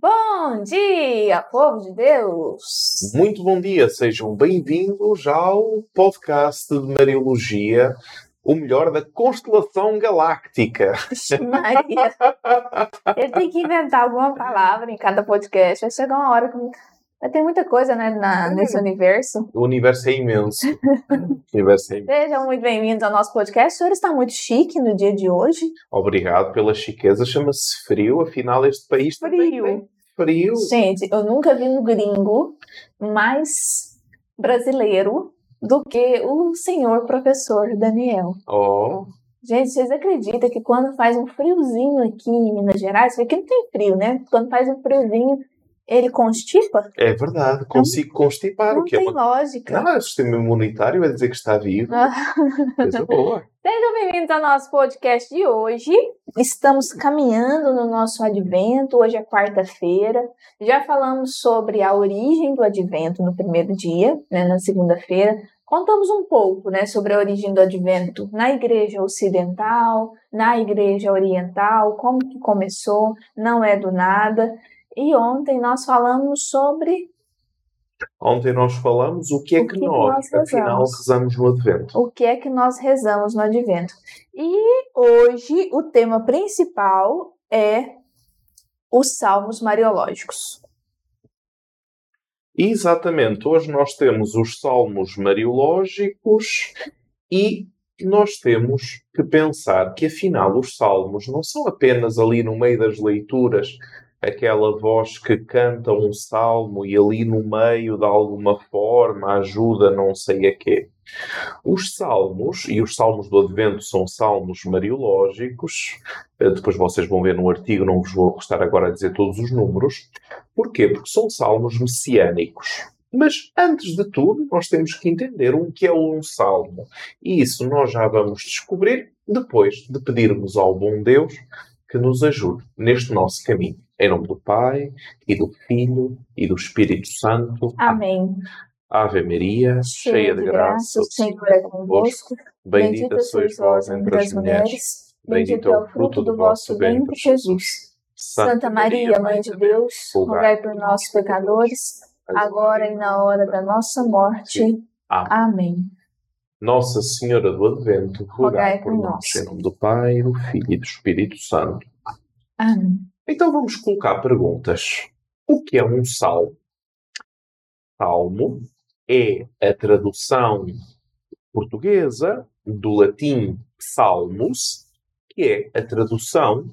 Bom dia, povo de Deus! Muito bom dia, sejam bem-vindos ao podcast de Mariologia, o melhor da constelação galáctica. Maria, eu tenho que inventar alguma palavra em cada podcast. Vai chegar uma hora que ter muita coisa né, na, nesse universo. O universo é imenso. O universo é imenso. Sejam muito bem-vindos ao nosso podcast. O senhor está muito chique no dia de hoje. Obrigado pela chiqueza, chama-se frio, afinal este país também Frio. tem frio. Gente, eu nunca vi um gringo mais brasileiro do que o senhor professor Daniel. Oh, Gente, vocês acreditam que quando faz um friozinho aqui em Minas Gerais, aqui não tem frio, né? Quando faz um friozinho, ele constipa? é verdade, consigo constipar, Não o que é tem uma... lógica. Não, é o sistema imunitário é dizer que está vivo, Ah. coisa boa. Sejam bem-vindos ao nosso podcast de hoje. Estamos caminhando no nosso advento. Hoje é quarta-feira. Já falamos sobre a origem do advento no primeiro dia, né, na segunda-feira. Contamos um pouco né, sobre a origem do advento na igreja ocidental, na igreja oriental, como que começou, não é do nada. E ontem nós falamos sobre Ontem nós falamos o que é O que, que nós, nós afinal, rezamos no Advento. o que é que nós rezamos no advento. E hoje o tema principal é os salmos mariológicos. Exatamente, hoje nós temos os salmos mariológicos e nós temos que pensar que afinal os salmos não são apenas ali no meio das leituras aquela voz que canta um salmo e ali no meio de alguma forma ajuda não sei a quê. Os salmos, e os salmos do Advento são salmos mariológicos, eh, depois vocês vão ver no artigo, não vos vou estar agora a dizer todos os números, Porquê? Porque são salmos messiânicos. Mas, antes de tudo, nós temos que entender o que é um salmo. E isso nós já vamos descobrir depois de pedirmos ao bom Deus que nos ajude neste nosso caminho. Em nome do Pai, e do Filho, e do Espírito Santo. Amém. Ave Maria, cheia de graça, o Senhor é convosco. Bendita sois vós entre as mulheres. Bendito é o fruto do vosso ventre, Jesus. Santa Maria, Mãe de Deus, rogai por nós, pecadores, agora e na hora da nossa morte. Amém. Amém. Nossa Senhora do Advento, rogai por nós. Em nome do Pai, do Filho e do Espírito Santo. Amém. Então vamos colocar perguntas. O que é um salmo? Salmo é a tradução portuguesa do latim psalmos, que é a tradução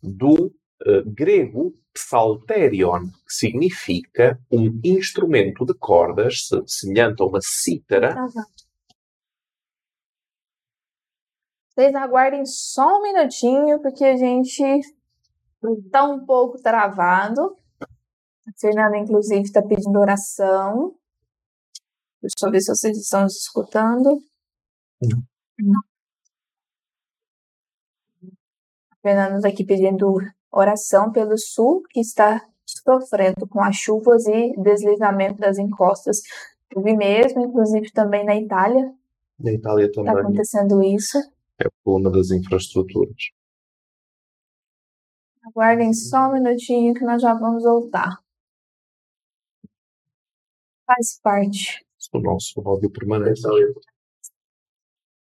do eh, grego psalterion, que significa um instrumento de cordas se- semelhante a uma cítara. Tá. Vocês aguardem só um minutinho, porque a gente tá um pouco travado. A Fernanda, inclusive, está pedindo oração. Deixa eu ver se vocês estão nos escutando. Não. Não. A Fernanda está aqui pedindo oração pelo sul, que está sofrendo com as chuvas e deslizamento das encostas. Eu vi mesmo, inclusive também na Itália, Na Itália está também acontecendo isso. é o problema das infraestruturas. Aguardem só um minutinho que nós já vamos voltar. Faz parte. O nosso áudio permanece.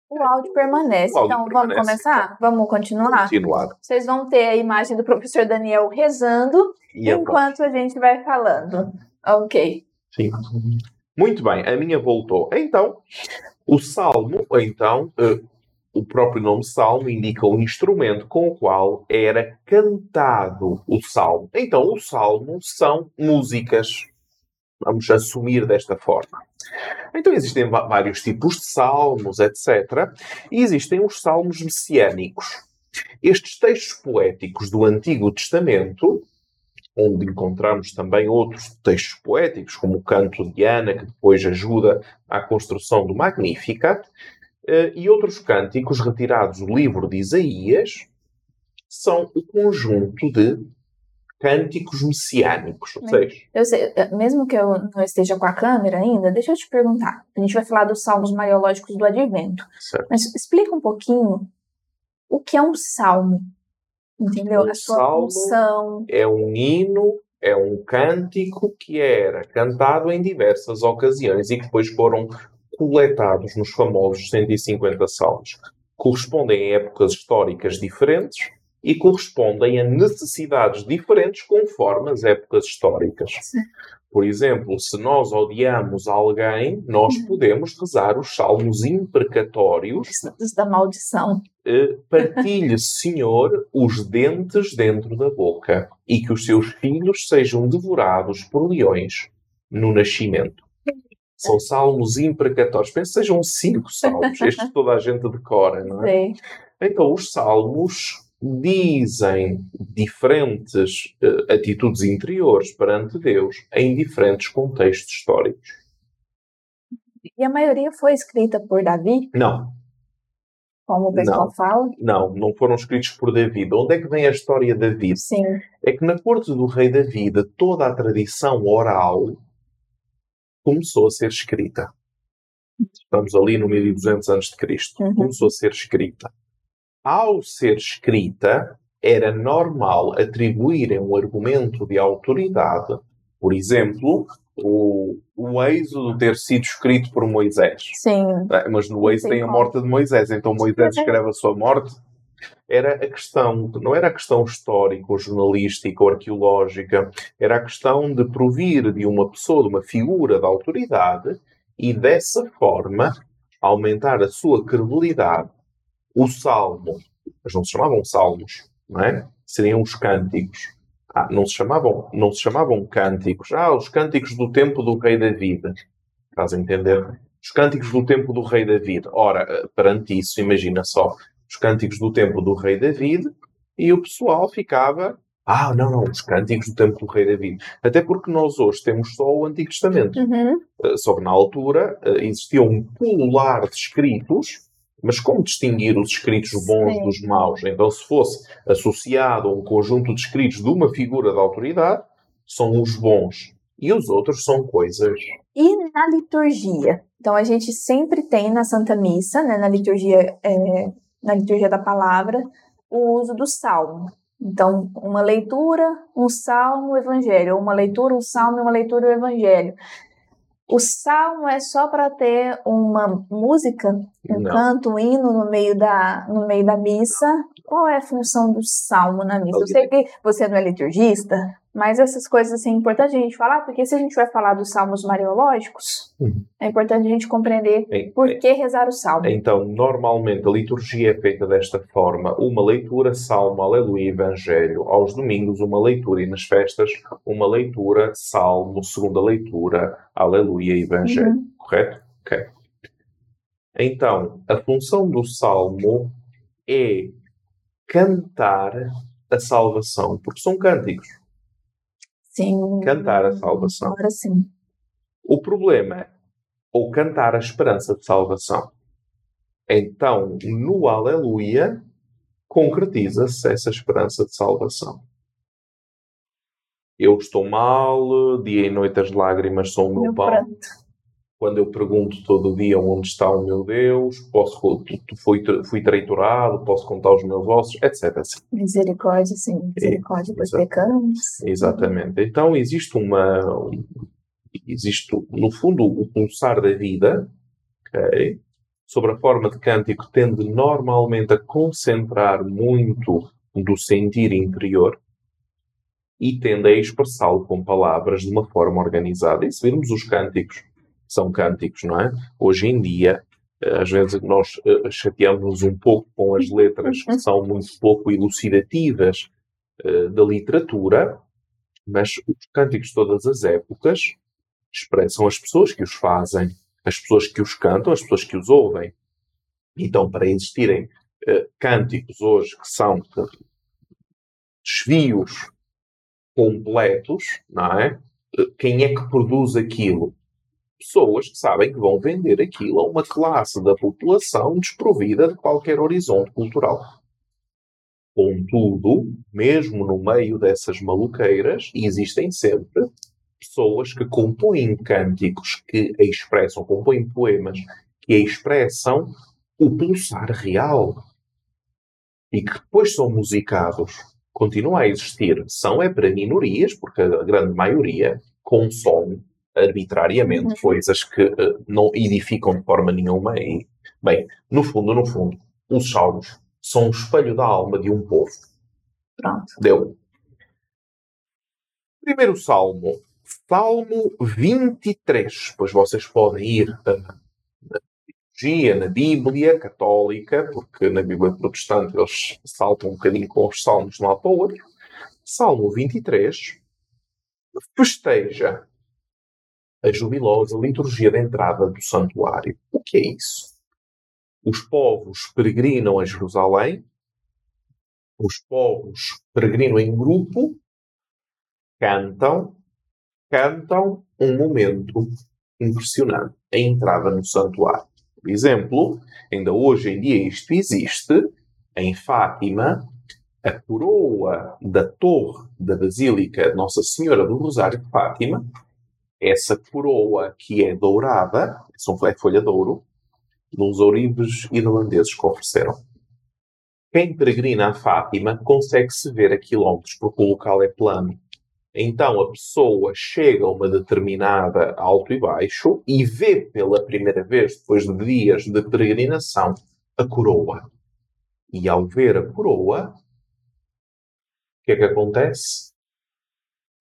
O áudio permanece. O áudio então, vamos permanece. começar? Vamos continuar? Continuar. Vocês vão ter a imagem do professor Daniel rezando E a enquanto a gente vai falando. Ok. Sim. Muito bem, a minha voltou. Então, o salmo, então, eh, o próprio nome salmo indica o instrumento com o qual era cantado o salmo. Então, o salmo são músicas. Vamos assumir desta forma. Então, existem vários tipos de salmos, etc. E existem os salmos messiânicos. Estes textos poéticos do Antigo Testamento onde encontramos também outros textos poéticos, como o Canto de Ana, que depois ajuda à construção do Magnificat, e outros cânticos retirados do livro de Isaías, são o conjunto de cânticos messiânicos. Seja, Eu sei, eh, mesmo que eu não esteja com a câmera ainda, deixa eu te perguntar. A gente vai falar dos salmos mariológicos do Advento. certo? Mas explica um pouquinho o que é um salmo. Entendeu? Um a sua salmo função. é um hino, é um cântico que era cantado em diversas ocasiões e que depois foram coletados nos famosos 150 salmos. Correspondem a épocas históricas diferentes e correspondem a necessidades diferentes conforme as épocas históricas. Por exemplo, se nós odiamos alguém, nós uhum. podemos rezar os salmos imprecatórios. Da maldição. Eh, partilhe, Senhor, os dentes dentro da boca e que os seus filhos sejam devorados por leões no nascimento. São salmos imprecatórios. Penso que sejam cinco salmos. Estes toda a gente decora, não é? Sim. Então, os salmos dizem diferentes uh, atitudes interiores perante Deus em diferentes contextos históricos. E a maioria foi escrita por Davi? Não. Como o pessoal não. fala? Não, não foram escritos por Davi. Onde é que vem a história de Davi? Sim. É que na corte do rei Davi, toda a tradição oral começou a ser escrita. Estamos ali no 1200 a.C. Uhum. Começou a ser escrita ao ser escrita, era normal atribuírem um argumento de autoridade, por exemplo, o, o Êxodo ter sido escrito por Moisés. Sim. É, mas no Êxodo tem a morte de Moisés, então Moisés escreve a sua morte. Era a questão, não era a questão histórica, ou jornalística, ou arqueológica, era a questão de provir de uma pessoa, de uma figura de autoridade, e dessa forma aumentar a sua credibilidade o salmo, mas não se chamavam salmos, não é? Seriam os cânticos. Ah, não se chamavam, não se chamavam cânticos. Ah, os cânticos do tempo do rei David. Estás a entender? Os cânticos do tempo do rei David. Ora, perante isso, imagina só, os cânticos do tempo do rei David e o pessoal ficava ah, não, não, os cânticos do tempo do rei David. Até porque nós hoje temos só o Antigo Testamento. Uhum. Uh, só que na altura uh, existia um pulular de escritos mas como distinguir os escritos bons Sim. dos maus? Então, se fosse associado a um conjunto de escritos de uma figura de autoridade, são os bons. E os outros são coisas. E na liturgia? Então, a gente sempre tem na Santa Missa, né, na, liturgia, é, na liturgia da palavra, o uso do salmo. Então, uma leitura, um salmo, o evangelho. Uma leitura, um salmo e uma leitura, o evangelho. O salmo é só para ter uma música, um Não. canto, um hino no meio da, no meio da missa. Qual é a função do salmo na missa? Eu sei que você não é liturgista, mas essas coisas assim, é importante a gente falar, porque se a gente vai falar dos salmos mariológicos, uhum. é importante a gente compreender é, por que rezar o salmo. Então, normalmente a liturgia é feita desta forma: uma leitura, salmo, aleluia, evangelho. Aos domingos, uma leitura e nas festas, uma leitura, salmo, segunda leitura, aleluia, evangelho. Uhum. Correto? Ok. Então, a função do salmo é cantar a salvação, porque são cânticos. Sim. Cantar a salvação. Agora sim. O problema é ou cantar a esperança de salvação. Então, no Aleluia, concretiza-se essa esperança de salvação. Eu estou mal, dia e noite as lágrimas são o meu, pão. Quando eu pergunto todo dia onde está o meu Deus, posso, fui, fui traitorado, posso contar os meus ossos, etc. Misericórdia, sim, misericórdia, pois pecamos. Exatamente. Então existe uma. Existe, no fundo, o pulsar da vida, okay, sobre a forma de cântico, tende normalmente a concentrar muito do sentir interior e tende a expressá-lo com palavras de uma forma organizada. E se virmos os cânticos são cânticos, não é? Hoje em dia, eh, às vezes nós uh, chateamos-nos um pouco com as letras que são muito pouco elucidativas uh, da literatura, mas os cânticos de todas as épocas expressam as pessoas que os fazem, as pessoas que os cantam, as pessoas que os ouvem. Então, para existirem cânticos hoje que são desvios completos, não é? Quem é que produz aquilo? Pessoas que sabem que vão vender aquilo a uma classe da população desprovida de qualquer horizonte cultural. Contudo, mesmo no meio dessas maluqueiras, existem sempre pessoas que compõem cânticos que expressam, compõem poemas que expressam o pulsar real e que depois são musicados continua a existir. São é para minorias, porque a grande maioria consome arbitrariamente uhum. coisas que uh, não edificam de forma nenhuma. E, bem, no fundo, no fundo, os salmos são um espelho da alma de um povo. Pronto. Deu. Primeiro salmo, Salmo 23. Pois vocês podem ir uh, na Bíblia católica, porque na Bíblia protestante eles saltam um bocadinho com os salmos de um lado para o outro. Salmo 23 festeja a jubilosa liturgia de entrada do santuário. O que é isso? Os povos peregrinam a Jerusalém, os povos peregrinam em grupo, cantam, cantam um momento impressionante, a entrada no santuário. Por exemplo, ainda hoje em dia isto existe, em Fátima, a coroa da torre da Basílica Nossa Senhora do Rosário de Fátima, essa coroa que é dourada, é folha de ouro, uns ourives irlandeses que ofereceram. Quem peregrina a Fátima consegue-se ver a quilómetros, porque o local é plano. Então a pessoa chega a uma determinada alto e baixo e vê pela primeira vez, depois de dias de peregrinação, a coroa. E ao ver a coroa, o que é que acontece?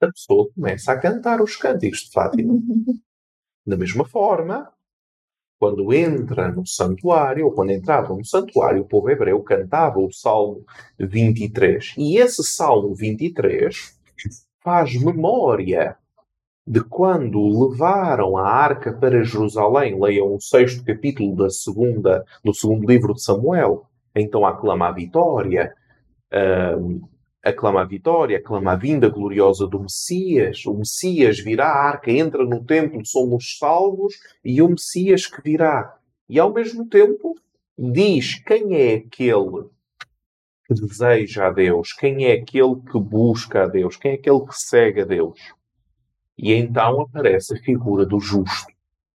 A pessoa começa a cantar os cânticos de Fátima. Da mesma forma, quando entra no santuário, ou quando entrava no santuário, o povo hebreu cantava o Salmo 23. E esse Salmo 23 faz memória de quando levaram a arca para Jerusalém. Leiam o sexto capítulo da segunda, do segundo livro de Samuel. Então aclama a vitória, uh, aclama a vitória, aclama a vinda gloriosa do Messias. O Messias virá, a arca entra no templo, somos salvos, e o Messias que virá. E ao mesmo tempo diz quem é aquele que deseja a Deus, quem é aquele que busca a Deus, quem é aquele que segue a Deus. E então aparece a figura do justo.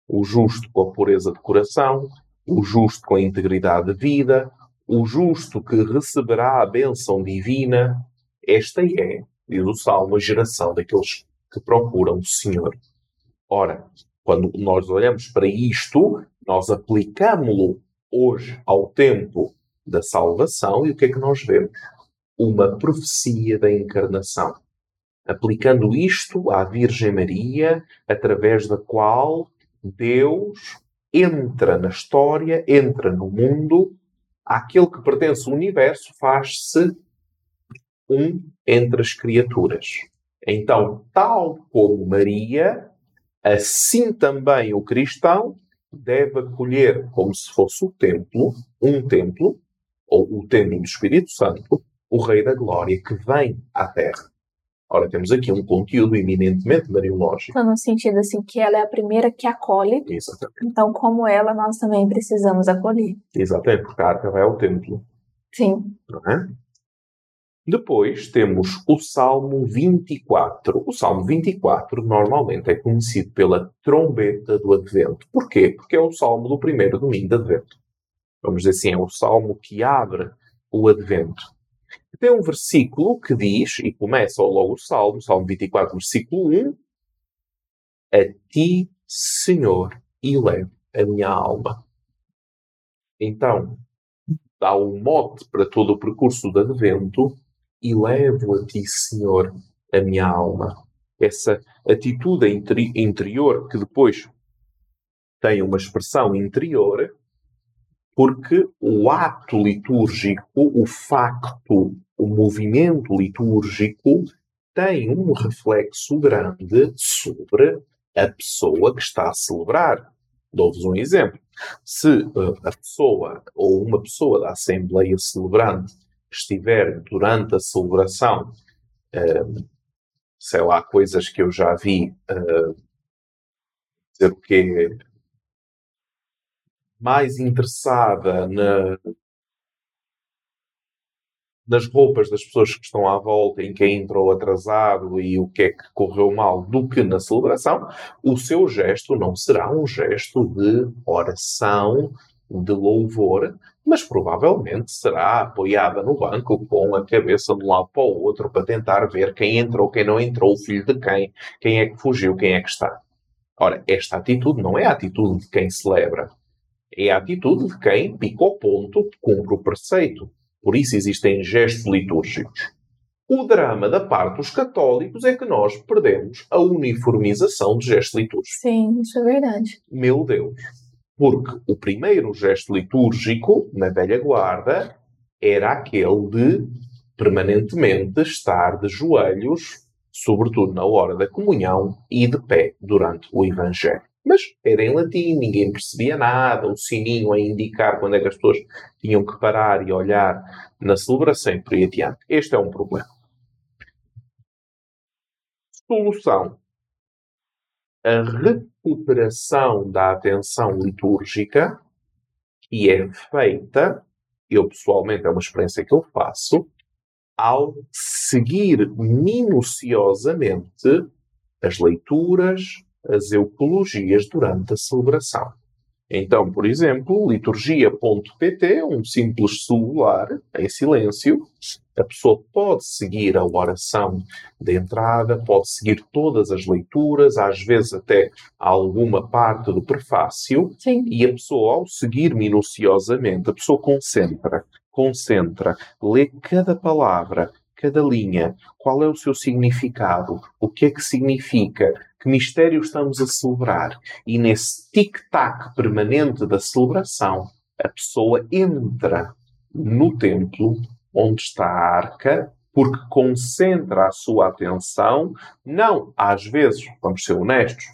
O justo com a pureza de coração, o justo com a integridade de vida, o justo que receberá a bênção divina. Esta é, diz o Salmo, a geração daqueles que procuram o Senhor. Ora, quando nós olhamos para isto, nós aplicamos-lo hoje ao tempo da salvação e o que é que nós vemos? Uma profecia da encarnação. Aplicando isto à Virgem Maria, através da qual Deus entra na história, entra no mundo, aquele que pertence ao universo faz-se um entre as criaturas. Então, tal como Maria, assim também o cristão deve acolher como se fosse o templo, um templo, ou o templo do Espírito Santo, o Rei da Glória que vem à Terra. Ora, temos aqui um conteúdo eminentemente mariológico. Então, no sentido assim, que ela é a primeira que acolhe. Exatamente. Então, como ela, nós também precisamos acolher. Exatamente, porque a arca vai ao templo. Sim. Não é? Depois temos o Salmo 24. O Salmo 24 normalmente é conhecido pela trombeta do Advento. Porquê? Porque é o salmo do primeiro domingo de Advento vamos dizer assim, é o salmo que abre o advento. Tem um versículo que diz, e começa logo o salmo, Salmo 24, versículo 1, A ti, Senhor, elevo a minha alma. Então, dá um mote para todo o percurso do advento, elevo a ti, Senhor, a minha alma. Essa atitude interior que depois tem uma expressão interior, porque o ato litúrgico, o facto, o movimento litúrgico tem um reflexo grande sobre a pessoa que está a celebrar. Dou-vos um exemplo. Se uh, a pessoa ou uma pessoa da Assembleia Celebrante estiver durante a celebração, uh, sei lá, coisas que eu já vi, uh, dizer o quê? mais interessada na, nas roupas das pessoas que estão à volta, em quem entrou atrasado e o que é que correu mal, do que na celebração, o seu gesto não será um gesto de oração, de louvor, mas provavelmente será apoiada no banco com a cabeça de um lado para o outro para tentar ver quem entrou, quem não entrou, o filho de quem, quem é que fugiu, quem é que está. Ora, esta atitude não é a atitude de quem celebra. É a atitude de quem pica o ponto, cumpre o preceito. Por isso existem gestos litúrgicos. O drama da parte dos católicos é que nós perdemos a uniformização de gestos litúrgicos. Sim, isso é verdade. Meu Deus. Porque o primeiro gesto litúrgico, na velha guarda, era aquele de permanentemente estar de joelhos, sobretudo na hora da comunhão, e de pé durante o Evangelho. Mas era em latim, ninguém percebia nada, o sininho a indicar quando é que as pessoas tinham que parar e olhar na celebração e por aí adiante. Este é um problema. Solução. A recuperação da atenção litúrgica, que é feita, eu pessoalmente é uma experiência que eu faço, ao seguir minuciosamente as leituras, as eucologias durante a celebração. Então, por exemplo, liturgia.pt, um simples celular em silêncio, a pessoa pode seguir a oração de entrada, pode seguir todas as leituras, às vezes até alguma parte do prefácio, Sim. e a pessoa, ao seguir minuciosamente, a pessoa concentra, concentra, lê cada palavra, cada linha, qual é o seu significado, o que é que significa, que mistério estamos a celebrar. E nesse tic-tac permanente da celebração, a pessoa entra no templo onde está a arca, porque concentra a sua atenção, não, às vezes, vamos ser honestos,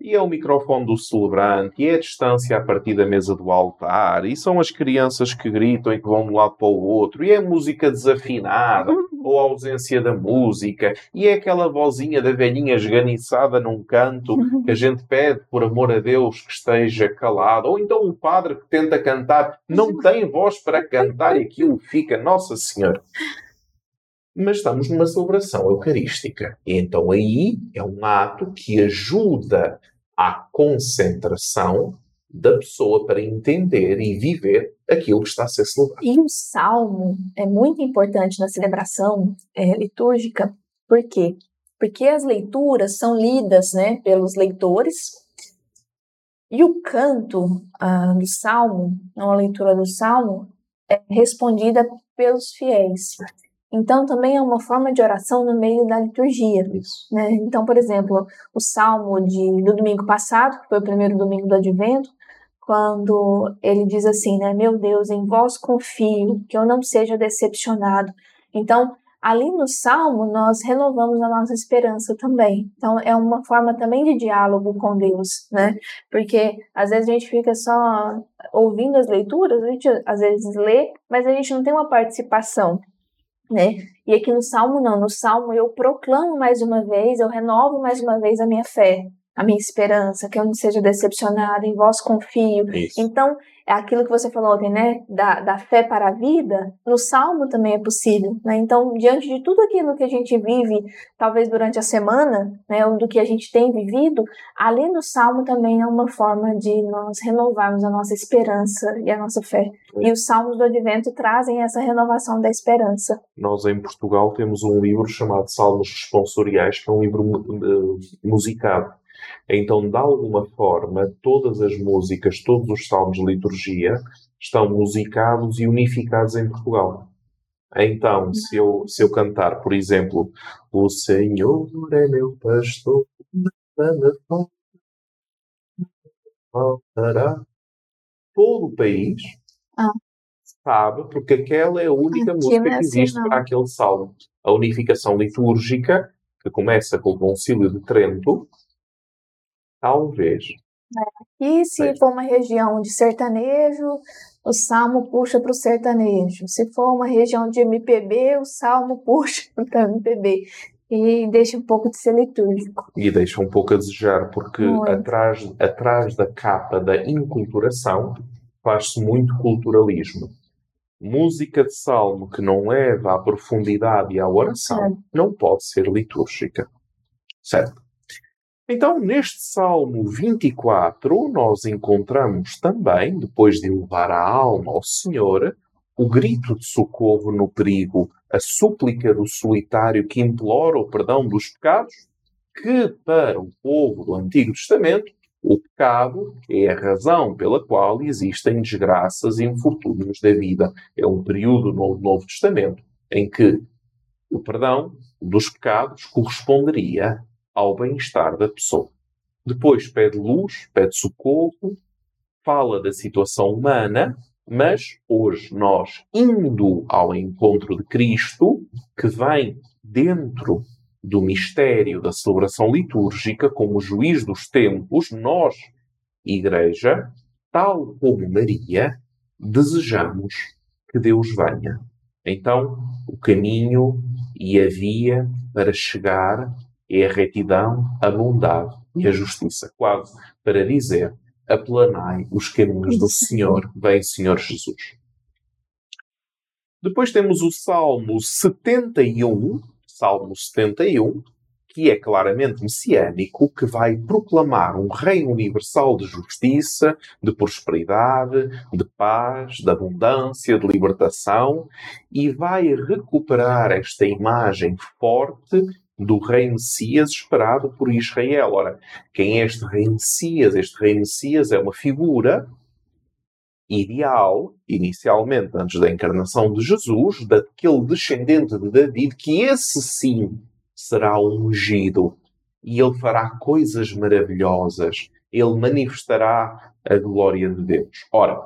e é o microfone do celebrante, e é a distância a partir da mesa do altar, e são as crianças que gritam e que vão de um lado para o outro, e é música desafinada, ou a ausência da música, e é aquela vozinha da velhinha esganiçada num canto que a gente pede, por amor a Deus, que esteja calado, ou então um padre que tenta cantar, não tem voz para cantar e aquilo fica, Nossa Senhora mas estamos numa celebração eucarística. E então aí é um ato que ajuda à concentração da pessoa para entender e viver aquilo que está a ser celebrado. E o salmo é muito importante na celebração é, litúrgica, por quê? Porque as leituras são lidas né, pelos leitores, e o canto ah, do salmo, a leitura do salmo, é respondida pelos fiéis. Então, também é uma forma de oração no meio da liturgia. Né? Então, por exemplo, o salmo de, do domingo passado, que foi o primeiro domingo do advento, quando ele diz assim, né? Meu Deus, em vós confio, que eu não seja decepcionado. Então, ali no salmo, nós renovamos a nossa esperança também. Então, é uma forma também de diálogo com Deus, né? Porque às vezes a gente fica só ouvindo as leituras, a gente às vezes lê, mas a gente não tem uma participação né? E aqui no Salmo não, no Salmo eu proclamo mais uma vez, eu renovo mais uma vez a minha fé, a minha esperança, que eu não seja decepcionado, em vós confio. Isso. Então, é aquilo que você falou ontem, né? Da, da fé para a vida, no Salmo também é possível, né? Então, diante de tudo aquilo que a gente vive, talvez durante a semana, né? Ou do que a gente tem vivido, ali no Salmo também é uma forma de nós renovarmos a nossa esperança e a nossa fé. E os Salmos do Advento trazem essa renovação da esperança. Nós em Portugal temos um livro chamado Salmos Responsoriais, que é um livro uh, musicado. Então, de alguma forma, todas as músicas, todos os salmos de liturgia estão musicados e unificados em Portugal. Então, se eu, se eu cantar, por exemplo, O Senhor é meu pastor, nada me faltará. Todo o país Ah. sabe, porque aquela é a única Aqui música que existe não. para aquele salmo. A unificação litúrgica, que começa com o Concílio de Trento, talvez. E se Certo. for uma região de sertanejo, o salmo puxa para o sertanejo. Se for uma região de MPB, o salmo puxa para o MPB. E deixa um pouco de ser litúrgico. E deixa um pouco a desejar, porque Muito. atrás, atrás da capa da inculturação faz-se muito culturalismo. Música de salmo que não leva à profundidade e à oração Certo. não pode ser litúrgica. Certo? Então, neste Salmo 24, nós encontramos também, depois de levar a alma ao Senhor, o grito de socorro no perigo, a súplica do solitário que implora o perdão dos pecados, que para o povo do Antigo Testamento, o pecado é a razão pela qual existem desgraças e infortúnios da vida. É um período no Novo Testamento em que o perdão dos pecados corresponderia ao bem-estar da pessoa. Depois pede luz, pede socorro, fala da situação humana, mas hoje nós, indo ao encontro de Cristo, que vem dentro do mistério da celebração litúrgica, como juiz dos tempos, nós, Igreja, tal como Maria, desejamos que Deus venha. Então, o caminho e a via para chegar é a retidão, a bondade e a justiça. Quase para dizer, aplanai os caminhos do Senhor, vem Senhor Jesus. Depois temos o Salmo 71, Salmo 71, que é claramente messiânico, que vai proclamar um reino universal de justiça, de prosperidade, de paz, de abundância, de libertação, e vai recuperar esta imagem forte do rei Messias esperado por Israel. Ora, quem é este rei Messias? Este rei Messias é uma figura ideal, inicialmente antes da encarnação de Jesus, daquele descendente de David, que esse sim será ungido e ele fará coisas maravilhosas. Ele manifestará a glória de Deus. Ora,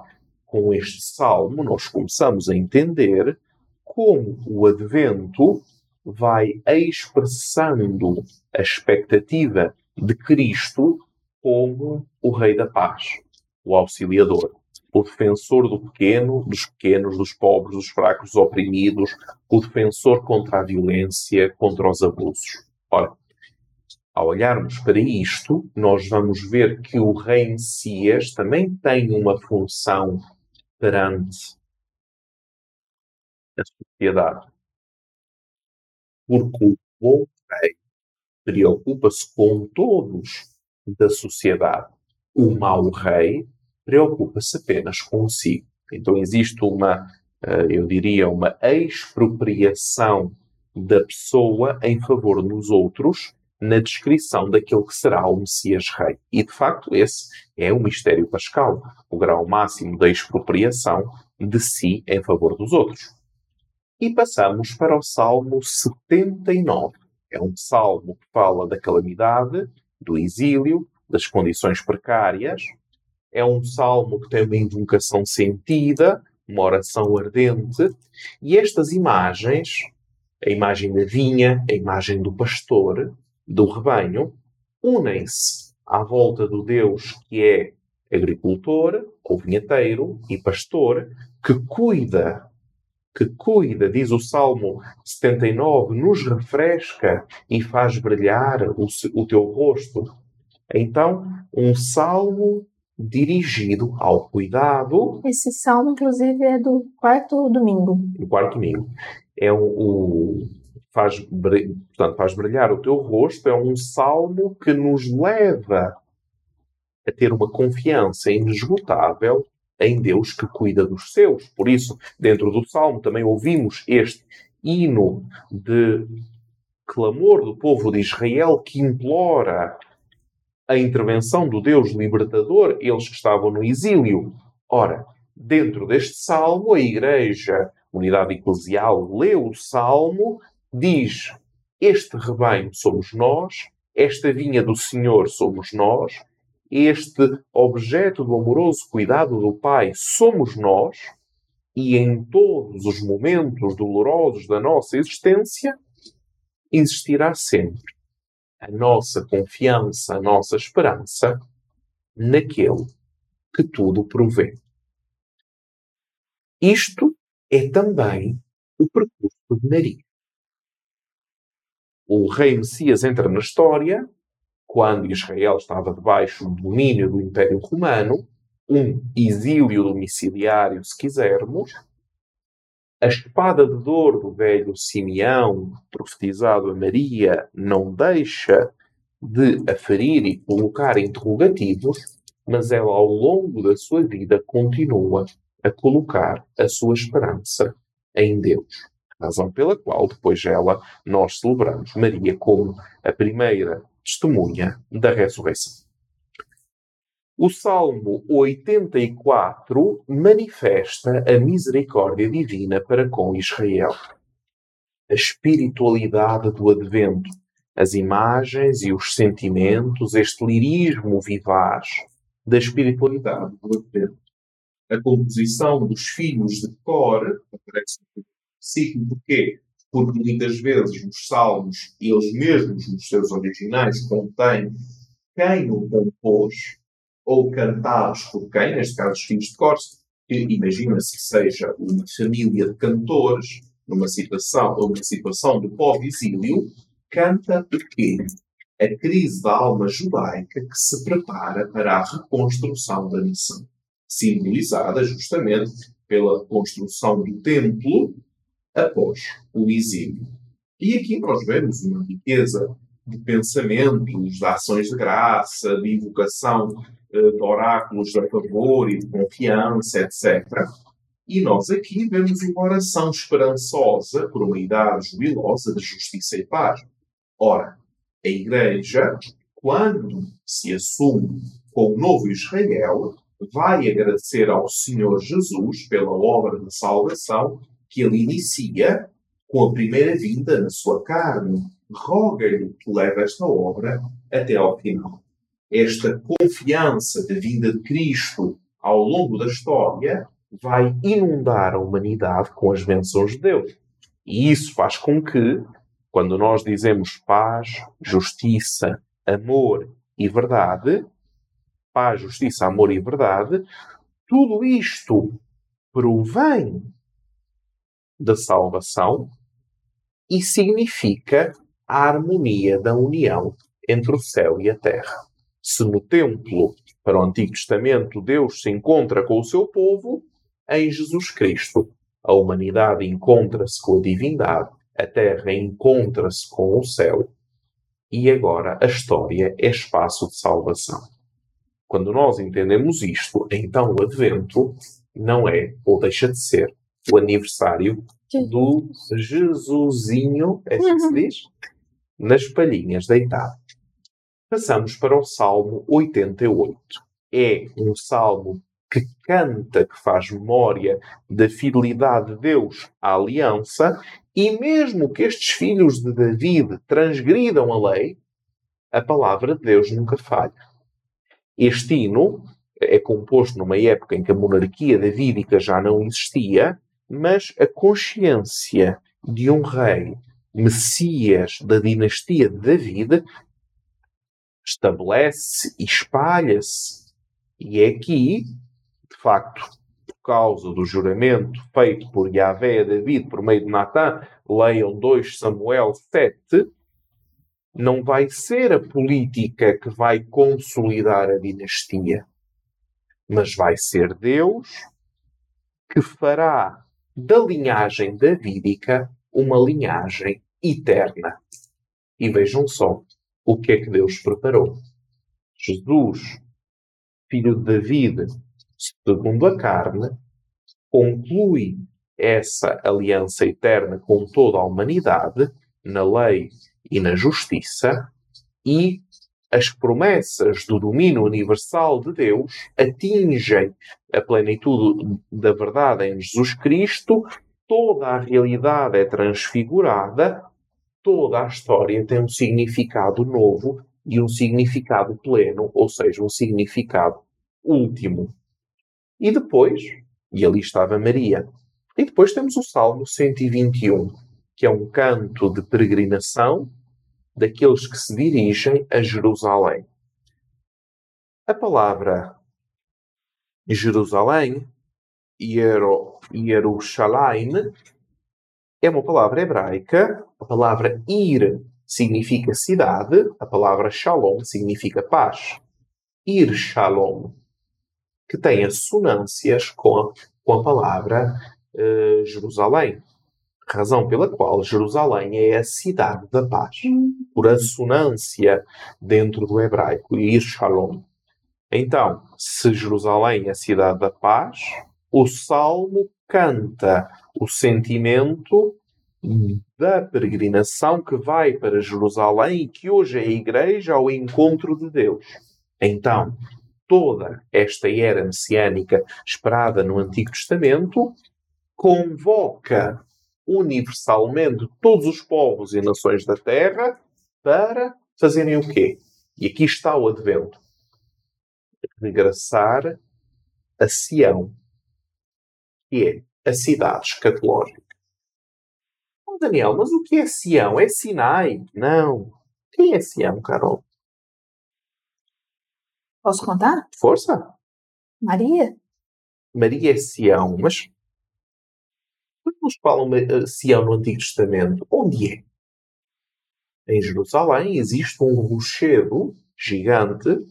com este salmo, nós começamos a entender como o advento vai expressando a expectativa de Cristo como o Rei da Paz, o Auxiliador, o defensor do pequeno, dos pequenos, dos pobres, dos fracos, dos oprimidos, o defensor contra a violência, contra os abusos. Ora, ao olharmos para isto, nós vamos ver que o Rei Messias também tem uma função perante a sociedade porque o bom rei preocupa-se com todos da sociedade. O mau rei preocupa-se apenas consigo. Então existe uma, eh, eu diria, uma expropriação da pessoa em favor dos outros na descrição daquele que será o Messias Rei. E, de facto, esse é o mistério pascal, o grau máximo da expropriação de si em favor dos outros. E passamos para o Salmo 79. É um salmo que fala da calamidade, do exílio, das condições precárias. É um salmo que tem uma invocação sentida, uma oração ardente. E estas imagens, a imagem da vinha, a imagem do pastor, do rebanho, unem-se à volta do Deus que é agricultor, ou vinheteiro e pastor, que cuida que cuida, diz o Salmo 79, nos refresca e faz brilhar o, o teu rosto. Então, um salmo dirigido ao cuidado. Esse salmo, inclusive, é do quarto domingo. Do quarto domingo. É o, o faz, portanto, faz brilhar o teu rosto. É um salmo que nos leva a ter uma confiança inesgotável em Deus que cuida dos seus. Por isso, dentro do Salmo também ouvimos este hino de clamor do povo de Israel que implora a intervenção do Deus libertador, eles que estavam no exílio. Ora, dentro deste salmo, a Igreja, Unidade Eclesial, lê o salmo, diz: Este rebanho somos nós, esta vinha do Senhor somos nós, este objeto do amoroso cuidado do Pai somos nós, e em todos os momentos dolorosos da nossa existência, existirá sempre a nossa confiança, a nossa esperança naquele que tudo provê. Isto é também o percurso de Maria. O rei Messias entra na história quando Israel estava debaixo do domínio do Império Romano, um exílio domiciliário, se quisermos. A espada de dor do velho Simeão, profetizado a Maria, não deixa de aferir e colocar interrogativos, mas ela, ao longo da sua vida, continua a colocar a sua esperança em Deus. Razão pela qual, depois dela, nós celebramos Maria como a primeira testemunha da ressurreição. O Salmo 84 manifesta a misericórdia divina para com Israel. A espiritualidade do advento, as imagens e os sentimentos, este lirismo vivaz da espiritualidade do advento. A composição dos filhos de Cor aparece no ciclo, porquê? Porque muitas vezes os salmos, eles mesmos nos seus originais, contêm quem o compôs ou cantados por quem, neste caso os filhos de Corse, que imagina-se que seja uma família de cantores, numa situação, uma situação de pós-exílio, canta o quê? A crise da alma judaica que se prepara para a reconstrução da nação, simbolizada justamente pela construção do templo após o exílio. E aqui nós vemos uma riqueza de pensamentos, de ações de graça, de invocação eh, de oráculos de favor e de confiança, etc. E nós aqui vemos uma oração esperançosa por uma idade jubilosa de justiça e paz. Ora, a Igreja, quando se assume com o novo Israel, vai agradecer ao Senhor Jesus pela obra de salvação que ele inicia com a primeira vinda na sua carne. Roga-lhe que leve esta obra até ao final esta confiança da vinda de Cristo ao longo da história vai inundar a humanidade com as bênçãos de Deus. E isso faz com que, quando nós dizemos paz, justiça, amor e verdade, paz, justiça, amor e verdade, tudo isto provém da salvação e significa a harmonia da união entre o céu e a terra se no templo, para o Antigo Testamento, Deus se encontra com o seu povo, em Jesus Cristo, a humanidade encontra-se com a divindade, a terra encontra-se com o céu, e agora a história é espaço de salvação. Quando nós entendemos isto, então o Advento não é, ou deixa de ser, o aniversário do Jesusinho, é assim que se uhum. diz? Nas palhinhas deitado. Passamos para o Salmo 88. É um salmo que canta, que faz memória da fidelidade de Deus à aliança, e mesmo que estes filhos de David transgridam a lei, a palavra de Deus nunca falha. Este hino é composto numa época em que a monarquia davídica já não existia, mas a consciência de um rei Messias da dinastia de David estabelece e espalha-se. E é aqui, de facto, por causa do juramento feito por Yahvé a David por meio de Natã, leiam 2 Samuel 7, não vai ser a política que vai consolidar a dinastia, mas vai ser Deus que fará da linhagem davídica uma linhagem eterna. E vejam só, o que é que Deus preparou. Jesus, filho de David, segundo a carne, conclui essa aliança eterna com toda a humanidade, na lei e na justiça, e as promessas do domínio universal de Deus atingem a plenitude da verdade em Jesus Cristo, toda a realidade é transfigurada toda a história tem um significado novo e um significado pleno, ou seja, um significado último. E depois, e ali estava Maria. E depois temos o Salmo 121, que é um canto de peregrinação daqueles que se dirigem a Jerusalém. A palavra Jerusalém, Yerushalayim, é uma palavra hebraica. A palavra ir significa cidade, a palavra shalom significa paz. Ir shalom, que tem assonâncias com a, com a palavra uh, Jerusalém. Razão pela qual Jerusalém é a cidade da paz, por assonância dentro do hebraico, Ir Shalom. Então, se Jerusalém é a cidade da paz, o salmo canta o sentimento da peregrinação que vai para Jerusalém e que hoje é a igreja ao encontro de Deus. Então, toda esta era messiânica esperada no Antigo Testamento convoca universalmente todos os povos e nações da terra para fazerem o quê? E aqui está o advento. Regressar a Sião, que é a cidade escatológica. Oh, Daniel, mas o que é Sião? É Sinai? Não. Quem é Sião, Carol? Posso contar? Força! Maria? Maria é Sião, mas quando nos falam uh, Sião no Antigo Testamento, onde é? Em Jerusalém existe um rochedo gigante.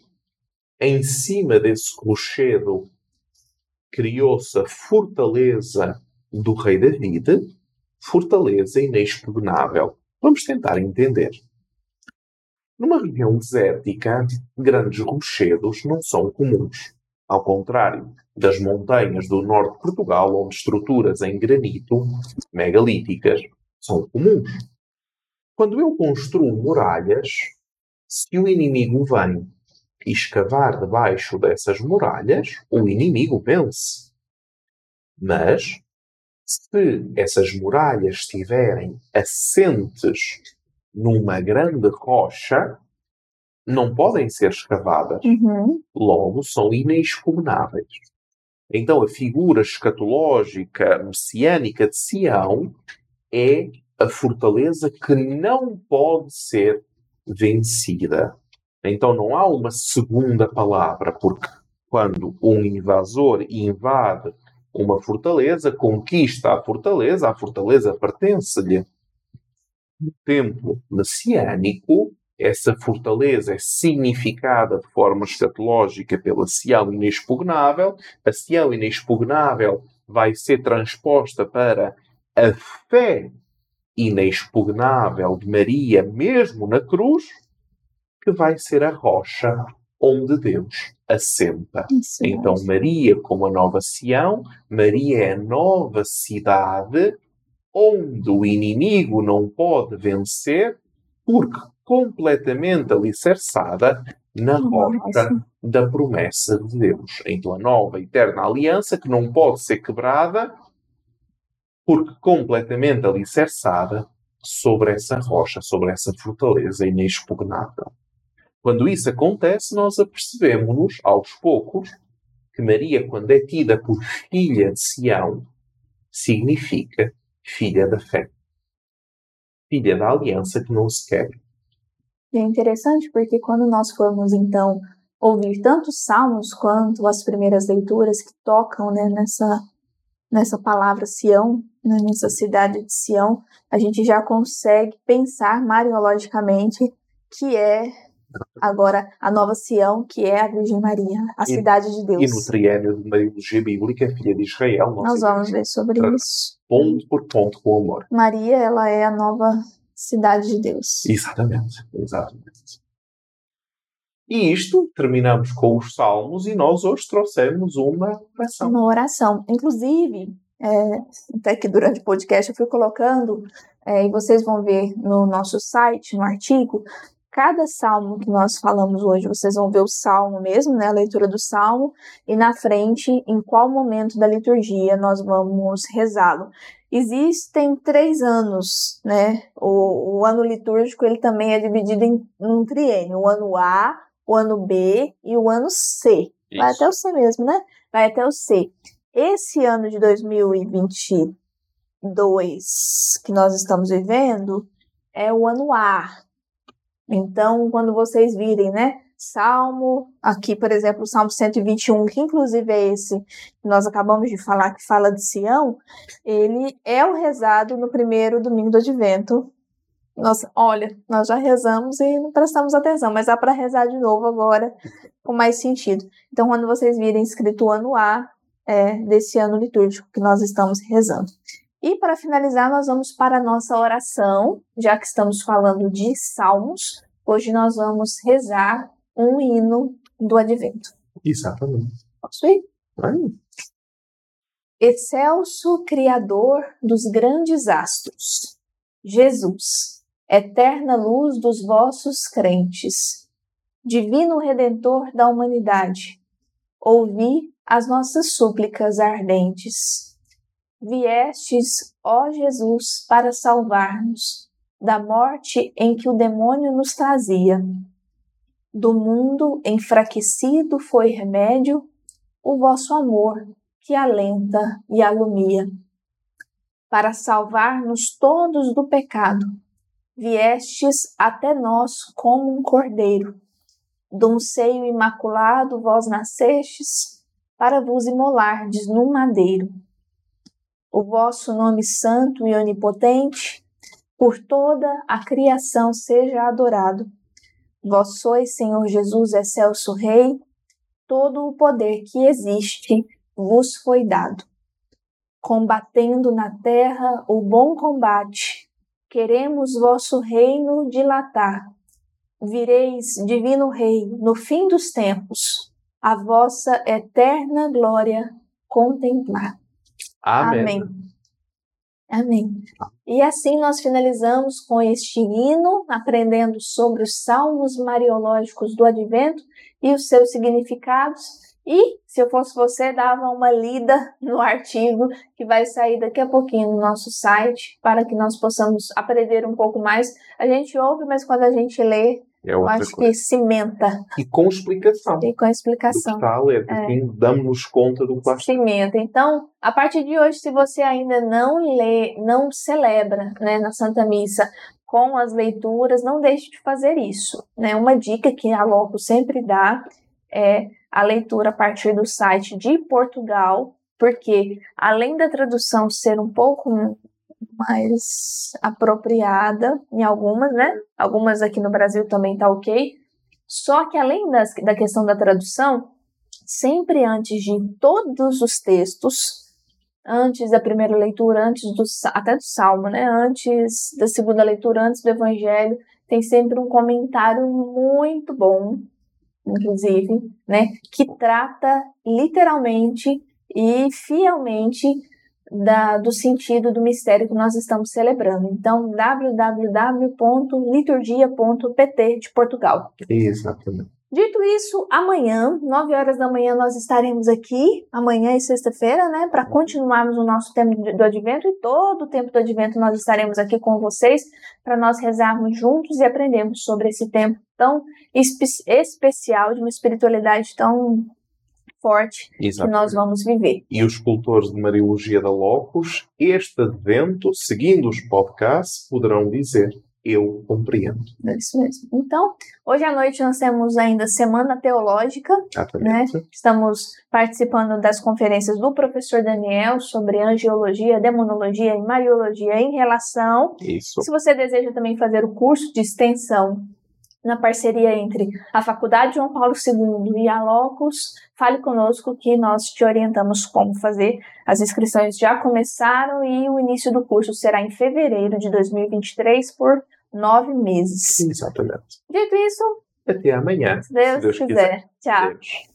Em cima desse rochedo criou-se a fortaleza do rei David, fortaleza inexpugnável. Vamos tentar entender. Numa região desértica, grandes rochedos não são comuns. Ao contrário das montanhas do norte de Portugal, onde estruturas em granito, megalíticas, são comuns. Quando eu construo muralhas, se o inimigo vem escavar debaixo dessas muralhas, o inimigo vence. Mas, se essas muralhas estiverem assentes numa grande rocha, não podem ser escavadas. Uhum. Logo, são inexpugnáveis. Então, a figura escatológica messiânica de Sião é a fortaleza que não pode ser vencida. Então, não há uma segunda palavra, porque quando um invasor invade uma fortaleza, conquista a fortaleza, a fortaleza pertence-lhe. No templo messiânico, essa fortaleza é significada de forma escatológica pela Sião inexpugnável. A Sião inexpugnável vai ser transposta para a fé inexpugnável de Maria, mesmo na cruz, que vai ser a rocha onde Deus assenta. Isso Então. Maria, como a nova Sião, Maria é a nova cidade onde o inimigo não pode vencer, porque completamente alicerçada na rocha da promessa de Deus. Então, a nova eterna aliança que não pode ser quebrada, porque completamente alicerçada sobre essa rocha, sobre essa fortaleza inexpugnável. Quando isso acontece, nós apercebemos-nos, aos poucos, que Maria, quando é tida por filha de Sião, significa filha da fé. Filha da aliança que não se quebra. E é interessante porque quando nós formos, então, ouvir tanto os salmos quanto as primeiras leituras que tocam né, nessa, nessa palavra Sião, né, nessa cidade de Sião, a gente já consegue pensar mariologicamente que é agora a nova Sião, que é a Virgem Maria, a E- cidade de Deus. E no triênio de Mariologia Bíblica, filha de Israel, nós Nós vamos ver sobre Tá. isso. ponto por ponto com o amor. Maria, ela é a nova cidade de Deus. Exatamente, exatamente. E isto, terminamos com os salmos e nós hoje trouxemos uma oração. Uma oração. Inclusive, é, até que durante o podcast eu fui colocando, é, e vocês vão ver no nosso site, no artigo, cada salmo que nós falamos hoje, vocês vão ver o salmo mesmo, né, a leitura do salmo, e na frente, em qual momento da liturgia nós vamos rezá-lo. Existem três anos, né? O, o ano litúrgico ele também é dividido em um triênio, o ano A, o ano B e o ano C. Vai Isso. até o C mesmo, né? Vai até o C. Esse ano de 2022 que nós estamos vivendo é o ano A. Então, quando vocês virem, né? Salmo, aqui, por exemplo, o Salmo 121, que inclusive é esse que nós acabamos de falar, que fala de Sião, ele é o rezado no primeiro domingo do advento. Nossa, olha, nós já rezamos e não prestamos atenção, mas dá para rezar de novo agora com mais sentido. Então, quando vocês virem escrito o ano A, é desse ano litúrgico que nós estamos rezando. E para finalizar, nós vamos para a nossa oração, já que estamos falando de salmos. Hoje nós vamos rezar um hino do advento. Exatamente. Posso ir? Vai. Excelso Criador dos grandes astros, Jesus, eterna luz dos vossos crentes, Divino Redentor da humanidade, ouvi as nossas súplicas ardentes. Viestes, ó Jesus, para salvar-nos da morte em que o demônio nos trazia. Do mundo enfraquecido foi remédio o vosso amor que alenta e alumia. Para salvar-nos todos do pecado, viestes até nós como um cordeiro. De um seio imaculado vós nascestes, para vos imolardes no madeiro. O vosso nome santo e onipotente, por toda a criação seja adorado. Vós sois, Senhor Jesus, excelso Rei, todo o poder que existe vos foi dado. Combatendo na terra o bom combate, queremos vosso reino dilatar. Vireis, divino Rei, no fim dos tempos, a vossa eterna glória contemplar. Amém. Amém. Amém. E assim nós finalizamos com este hino, aprendendo sobre os salmos mariológicos do Advento e os seus significados. E, se eu fosse você, dava uma lida no artigo que vai sair daqui a pouquinho no nosso site, para que nós possamos aprender um pouco mais. A gente ouve, mas quando a gente lê, É eu outra acho coisa. que cimenta. E com explicação. E com a Do que explicação. está a ler. Assim, damos conta do que. Cimenta. Então, a partir de hoje, se você ainda não lê, não celebra né, na Santa Missa com as leituras, não deixe de fazer isso. Né? Uma dica que a Loco sempre dá é a leitura a partir do site de Portugal, porque além da tradução ser um pouco mais apropriada em algumas, né? Algumas aqui no Brasil também tá ok. Só que além das, da questão da tradução, sempre antes de todos os textos, antes da primeira leitura, antes do até do salmo, né? Antes da segunda leitura, antes do evangelho, tem sempre um comentário muito bom, inclusive, né? Que trata literalmente e fielmente da, do sentido do mistério que nós estamos celebrando. Então, www.liturgia.pt de Portugal. Exatamente. Dito isso, amanhã, 9 horas da manhã, nós estaremos aqui, amanhã e sexta-feira, né, para continuarmos o nosso tempo do advento e todo o tempo do advento nós estaremos aqui com vocês para nós rezarmos juntos e aprendermos sobre esse tempo tão espe- especial, de uma espiritualidade tão forte que nós vamos viver. E os escultores de Mariologia da Locus, este advento, seguindo os podcasts, poderão dizer: Eu compreendo. É isso mesmo. Então, hoje à noite nós temos ainda Semana Teológica, Exatamente. Estamos participando das conferências do professor Daniel sobre angiologia, demonologia e mariologia em relação. Isso. Se você deseja também fazer o curso de extensão na parceria entre a Faculdade João Paulo II e a Locus, fale conosco que nós te orientamos como fazer. As inscrições já começaram e o início do curso será em fevereiro de 2023 por nove meses. Exatamente. Dito isso, Até amanhã. se Deus, Deus quiser. quiser. Tchau. Deus.